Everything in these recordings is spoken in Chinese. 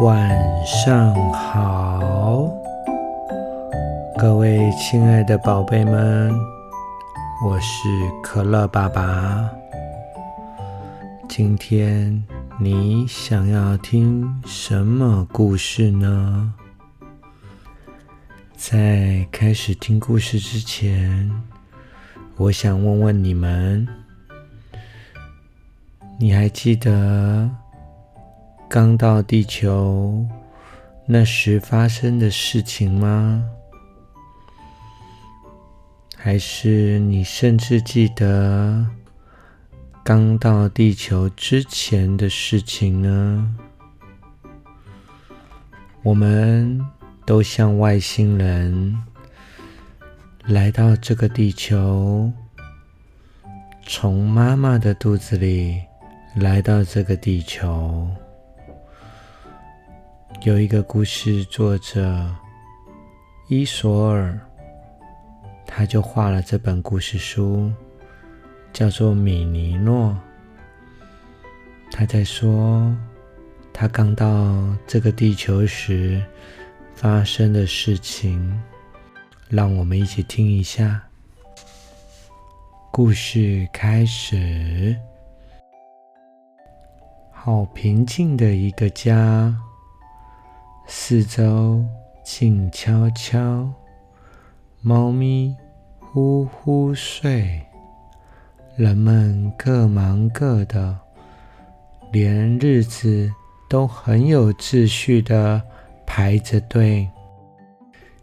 晚上好，各位亲爱的宝贝们，我是可乐爸爸。今天你想要听什么故事呢？在开始听故事之前，我想问问你们：你还记得刚到地球那时发生的事情吗？还是你甚至记得刚到地球之前的事情呢？我们。都像外星人来到这个地球，从妈妈的肚子里来到这个地球。有一个故事作者伊索尔，他就画了这本故事书，叫做《米尼诺》。他在说，他刚到这个地球时。发生的事情，让我们一起听一下。故事开始。好平静的一个家，四周静悄悄，猫咪呼呼睡，人们各忙各的，连日子都很有秩序的。排着队，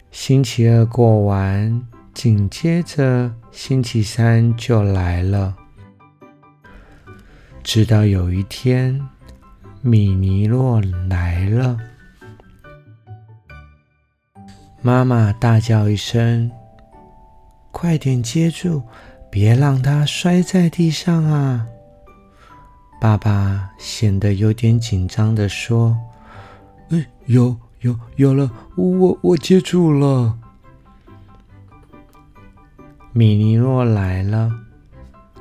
星期二过完，紧接着星期三就来了。直到有一天，米尼洛来了，妈妈大叫一声：“快点接住，别让他摔在地上啊！”爸爸显得有点紧张的说：“哎，有。”有有了，我我接住了。米尼诺来了，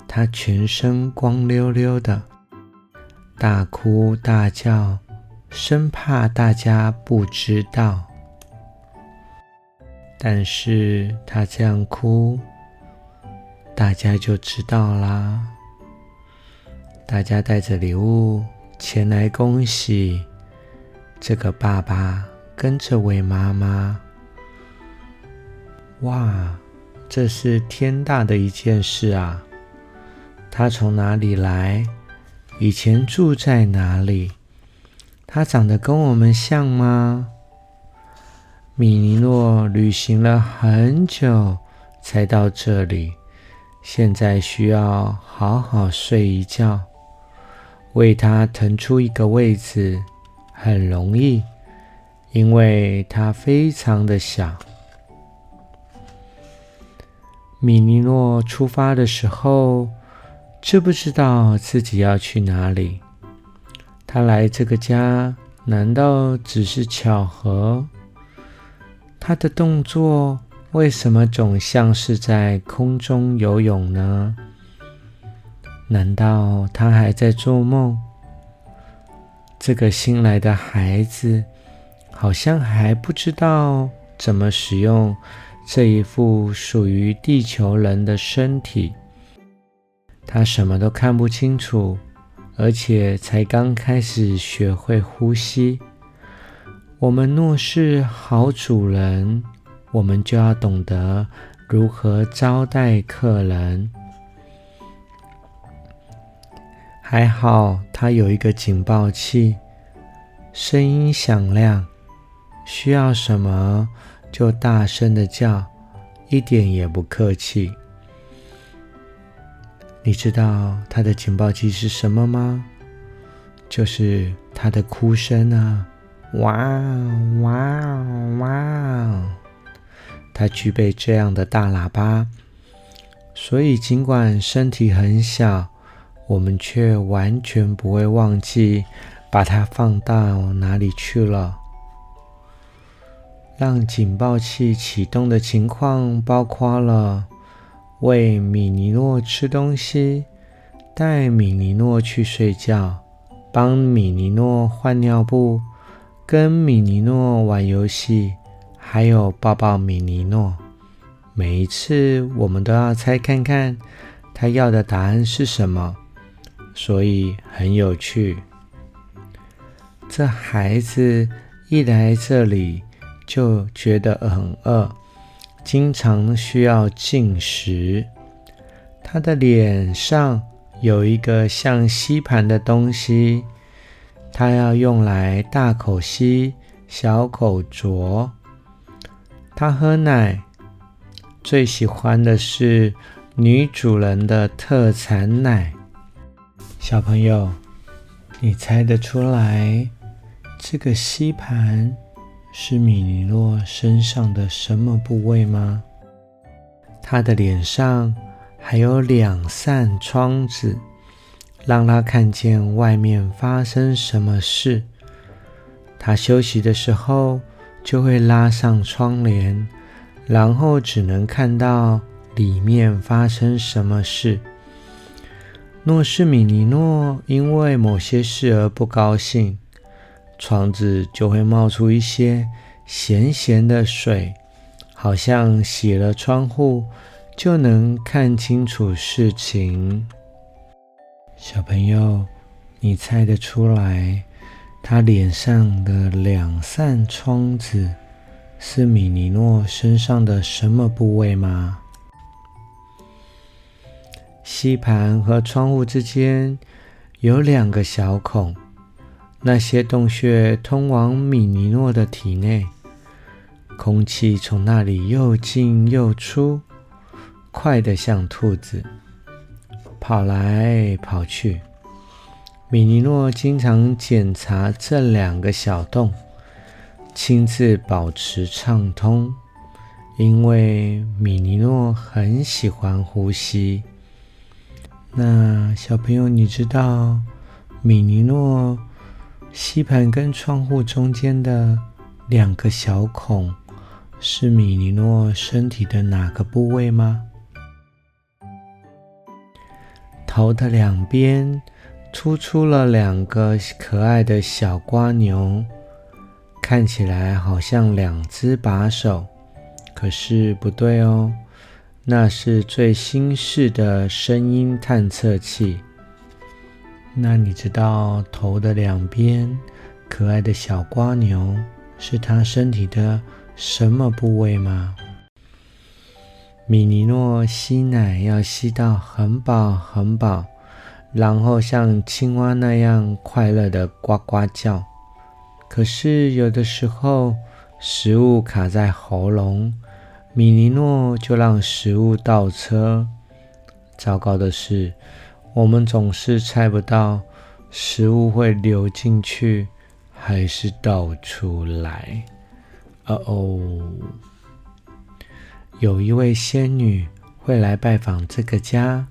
他全身光溜溜的，大哭大叫，生怕大家不知道。但是他这样哭，大家就知道啦。大家带着礼物前来恭喜这个爸爸。跟这位妈妈，哇，这是天大的一件事啊！他从哪里来？以前住在哪里？他长得跟我们像吗？米尼诺旅行了很久才到这里，现在需要好好睡一觉，为他腾出一个位子，很容易。因为他非常的小。米尼诺出发的时候，知不知道自己要去哪里？他来这个家，难道只是巧合？他的动作为什么总像是在空中游泳呢？难道他还在做梦？这个新来的孩子。好像还不知道怎么使用这一副属于地球人的身体，他什么都看不清楚，而且才刚开始学会呼吸。我们若是好主人，我们就要懂得如何招待客人。还好它有一个警报器，声音响亮。需要什么就大声的叫，一点也不客气。你知道它的警报器是什么吗？就是它的哭声啊！哇哇哇！它具备这样的大喇叭，所以尽管身体很小，我们却完全不会忘记把它放到哪里去了。让警报器启动的情况包括了喂米尼诺吃东西、带米尼诺去睡觉、帮米尼诺换尿布、跟米尼诺玩游戏，还有抱抱米尼诺。每一次我们都要猜看看他要的答案是什么，所以很有趣。这孩子一来这里就觉得很饿，经常需要进食。他的脸上有一个像吸盘的东西。它要用来大口吸，小口啄。它喝奶，最喜欢的是女主人的特产奶。小朋友，你猜得出来这个吸盘是米尼诺身上的什么部位吗？他的脸上还有两扇窗子。让他看见外面发生什么事。他休息的时候就会拉上窗帘，然后只能看到里面发生什么事。诺是米尼诺因为某些事而不高兴，窗子就会冒出一些咸咸的水，好像洗了窗户就能看清楚事情。小朋友，你猜得出来，他脸上的两扇窗子是米尼诺身上的什么部位吗？吸盘和窗户之间有两个小孔，那些洞穴通往米尼诺的体内，空气从那里又进又出，快得像兔子。跑来跑去，米尼诺经常检查这两个小洞，亲自保持畅通，因为米尼诺很喜欢呼吸。那小朋友，你知道米尼诺吸盘跟窗户中间的两个小孔是米尼诺身体的哪个部位吗？头的两边突出了两个可爱的小瓜牛，看起来好像两只把手，可是不对哦，那是最新式的声音探测器。那你知道头的两边可爱的小瓜牛是它身体的什么部位吗？米尼诺吸奶要吸到很饱很饱，然后像青蛙那样快乐的呱呱叫。可是有的时候食物卡在喉咙，米尼诺就让食物倒车。糟糕的是，我们总是猜不到食物会流进去还是倒出来。哦哦。有一位仙女会来拜访这个家，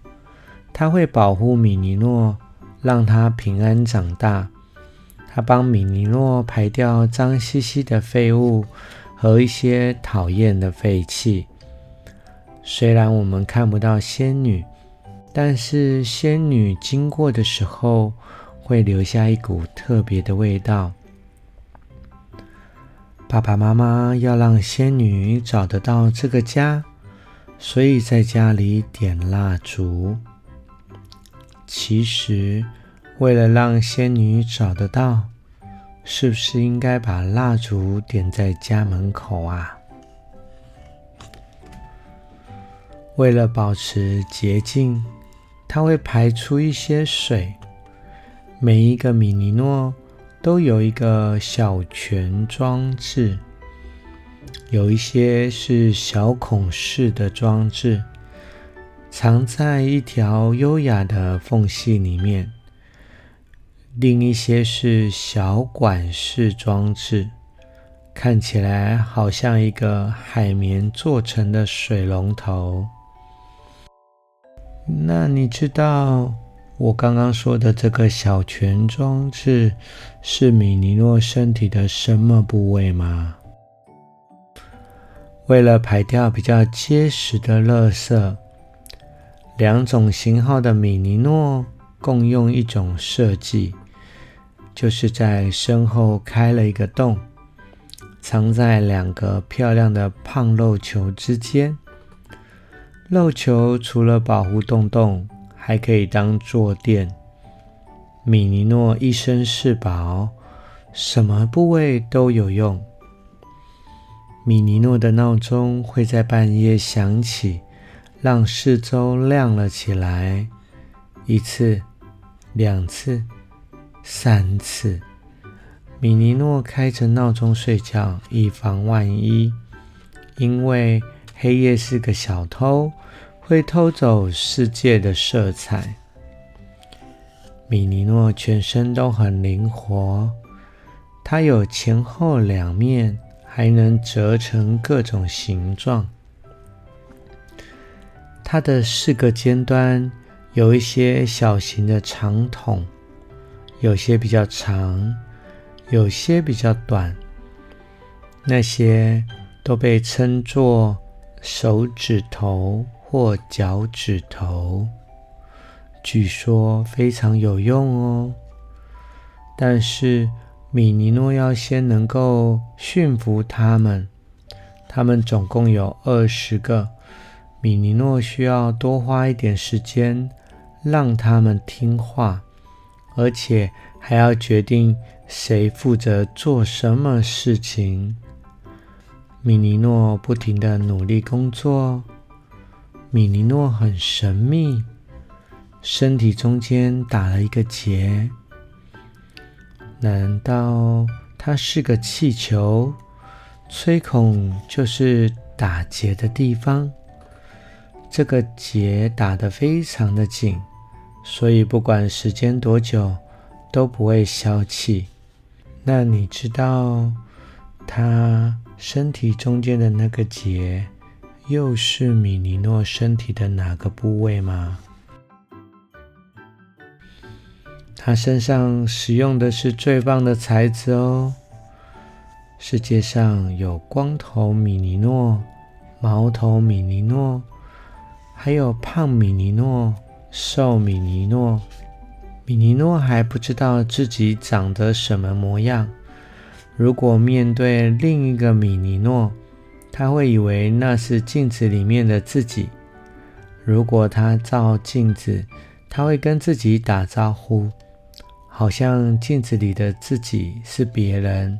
她会保护米尼诺，让他平安长大。她帮米尼诺排掉脏兮兮的废物和一些讨厌的废气。虽然我们看不到仙女，但是仙女经过的时候会留下一股特别的味道。爸爸妈妈要让仙女找得到这个家，所以在家里点蜡烛。其实，为了让仙女找得到，是不是应该把蜡烛点在家门口啊？为了保持洁净，它会排出一些水。每一个米尼诺。都有一个小泉装置，有一些是小孔式的装置，藏在一条优雅的缝隙里面；另一些是小管式装置，看起来好像一个海绵做成的水龙头。那你知道？我刚刚说的这个小泉装置是米尼诺身体的什么部位吗？为了排掉比较结实的垃圾，两种型号的米尼诺共用一种设计。就是在身后开了一个洞，藏在两个漂亮的胖肉球之间。肉球除了保护洞洞，还可以当坐垫。米尼诺一身是宝，什么部位都有用。米尼诺的闹钟会在半夜响起，让四周亮了起来。一次，两次。三次，米尼诺开着闹钟睡觉，以防万一。因为黑夜是个小偷，会偷走世界的色彩。米尼诺全身都很灵活，它有前后两面，还能折成各种形状。它的四个尖端有一些小型的长筒。有些比较长，有些比较短，那些都被称作手指头或脚趾头，据说非常有用哦。但是米尼诺要先能够驯服它们，它们总共有二十个，米尼诺需要多花一点时间让它们听话。而且还要决定谁负责做什么事情。米尼诺不停的努力工作。米尼诺很神秘，身体中间打了一个结。难道它是个气球？吹孔就是打结的地方。这个结打得非常的紧。所以不管时间多久都不会消气。那你知道它身体中间的那个结又是米尼诺身体的哪个部位吗？他身上使用的是最棒的材质哦。世界上有光头米尼诺、毛头米尼诺，还有胖米尼诺。瘦米尼诺，米尼诺还不知道自己长得什么模样。如果面对另一个米尼诺，他会以为那是镜子里面的自己。如果他照镜子，他会跟自己打招呼，好像镜子里的自己是别人。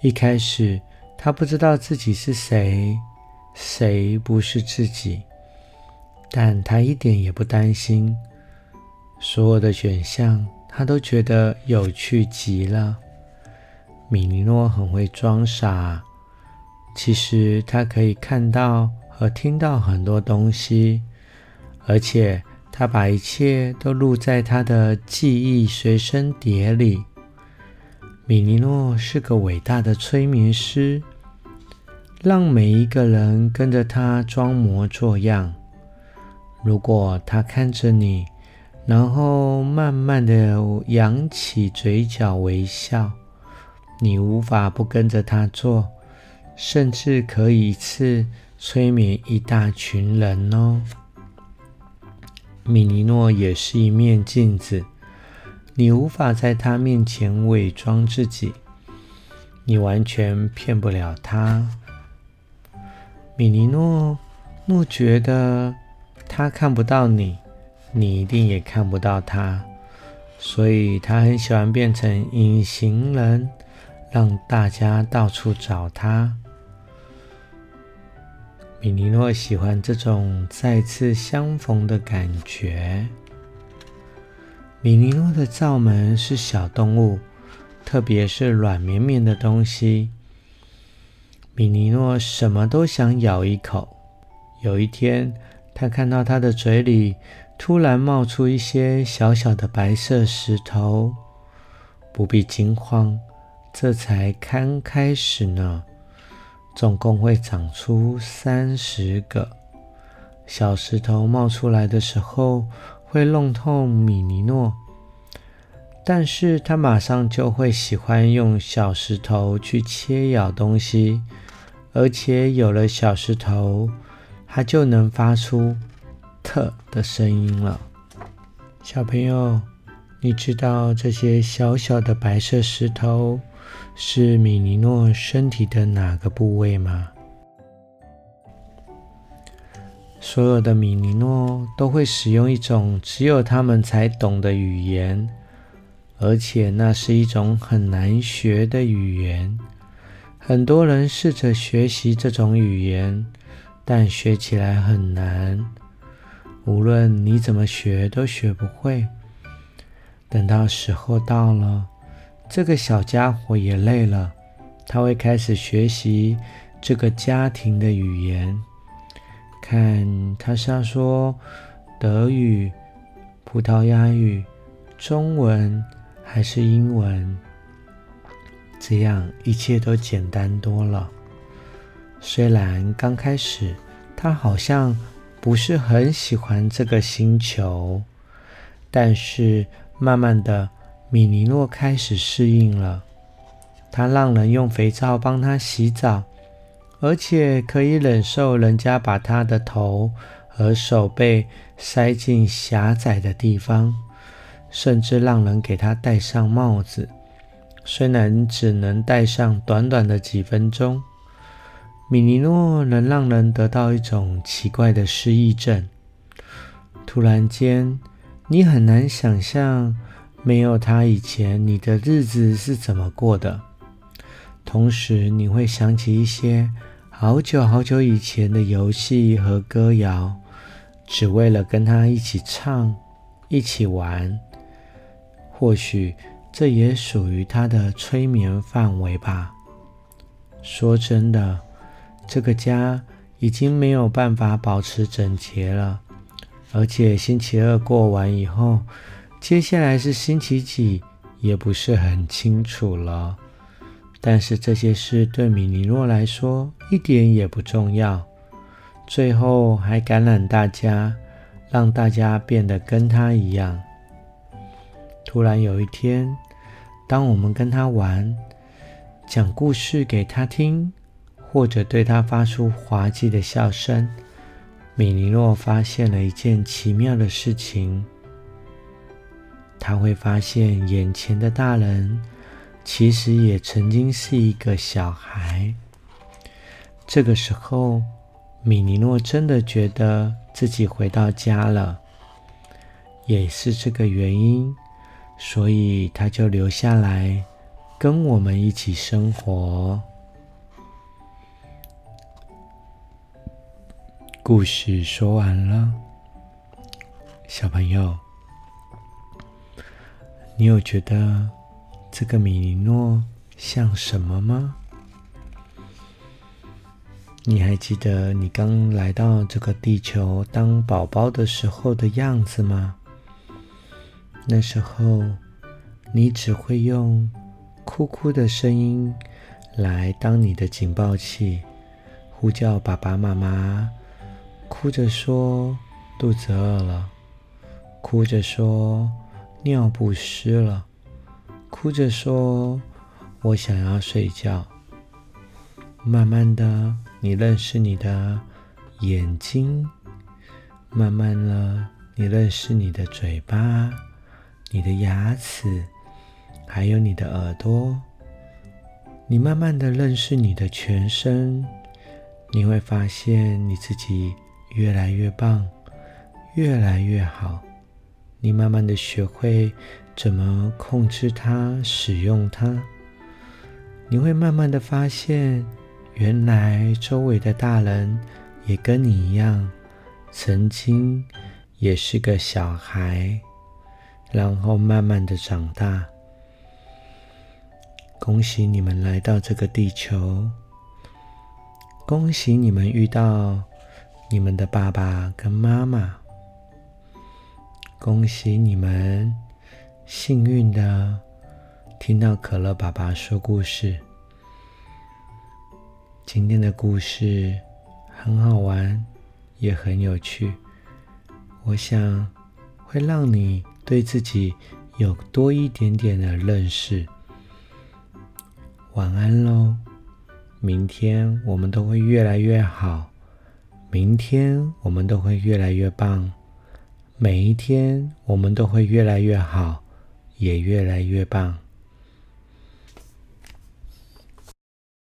一开始，他不知道自己是谁，谁不是自己。但他一点也不担心，所有的选项他都觉得有趣极了。米尼诺很会装傻，其实他可以看到和听到很多东西，而且他把一切都录在他的记忆随身碟里。米尼诺是个伟大的催眠师，让每一个人跟着他装模作样。如果他看着你，然后慢慢的扬起嘴角微笑，你无法不跟着他做，甚至可以一次催眠一大群人哦。米尼诺也是一面镜子，你无法在他面前伪装自己，你完全骗不了他。米尼诺诺觉得。他看不到你，你一定也看不到他，所以他很喜欢变成隐形人，让大家到处找他。米尼诺喜欢这种再次相逢的感觉。米尼诺的罩门是小动物，特别是软绵绵的东西。米尼诺什么都想咬一口。有一天。他看到他的嘴里突然冒出一些小小的白色石头，不必惊慌，这才刚开始呢。总共会长出三十个小石头，冒出来的时候会弄痛米尼诺，但是他马上就会喜欢用小石头去切咬东西，而且有了小石头。它就能发出“特”的声音了。小朋友，你知道这些小小的白色石头是米尼诺身体的哪个部位吗？所有的米尼诺都会使用一种只有他们才懂的语言，而且那是一种很难学的语言。很多人试着学习这种语言，但学起来很难。无论你怎么学，都学不会。等到时候到了，这个小家伙也累了，他会开始学习这个家庭的语言。看他是要说德语、葡萄牙语、中文还是英文？这样一切都简单多了。虽然刚开始他好像不是很喜欢这个星球，但是慢慢的，米尼诺开始适应了。他让人用肥皂帮他洗澡。而且可以忍受人家把他的头和手背塞进狭窄的地方，甚至让人给他戴上帽子。虽然只能戴上短短的几分钟，米尼诺能让人得到一种奇怪的失忆症。突然间，你很难想象没有他以前你的日子是怎么过的。同时，你会想起一些。好久好久以前的游戏和歌谣，只为了跟他一起唱、一起玩。或许这也属于他的催眠范围吧。说真的，这个家已经没有办法保持整洁了，而且星期二过完以后，接下来是星期几也不是很清楚了。但是这些事对米尼诺来说一点也不重要。最后还感染大家，让大家变得跟他一样。突然有一天，当我们跟他玩，讲故事给他听，或者对他发出滑稽的笑声，米尼诺发现了一件奇妙的事情：他会发现眼前的大人。其实也曾经是一个小孩。这个时候，米尼诺真的觉得自己回到家了。也是这个原因，所以他就留下来跟我们一起生活。故事说完了，小朋友，你有觉得？这个米尼诺像什么吗？你还记得你刚来到这个地球当宝宝的时候的样子吗？那时候你只会用哭哭的声音来当你的警报器，呼叫爸爸妈妈，哭着说肚子饿了，哭着说尿不湿了。哭着说：“我想要睡觉。”慢慢的，你认识你的眼睛；慢慢的，你认识你的嘴巴、你的牙齿，还有你的耳朵。你慢慢的认识你的全身，你会发现你自己越来越棒，越来越好。你慢慢的学会。怎么控制它、使用它？你会慢慢的发现，原来周围的大人也跟你一样，曾经也是个小孩，然后慢慢的长大。恭喜你们来到这个地球，恭喜你们遇到你们的爸爸跟妈妈，恭喜你们。幸运的听到可乐爸爸说故事。今天的故事很好玩，也很有趣。我想会让你对自己有多一点点的认识。晚安喽！明天我们都会越来越好，明天我们都会越来越棒，每一天我们都会越来越好。也越来越棒。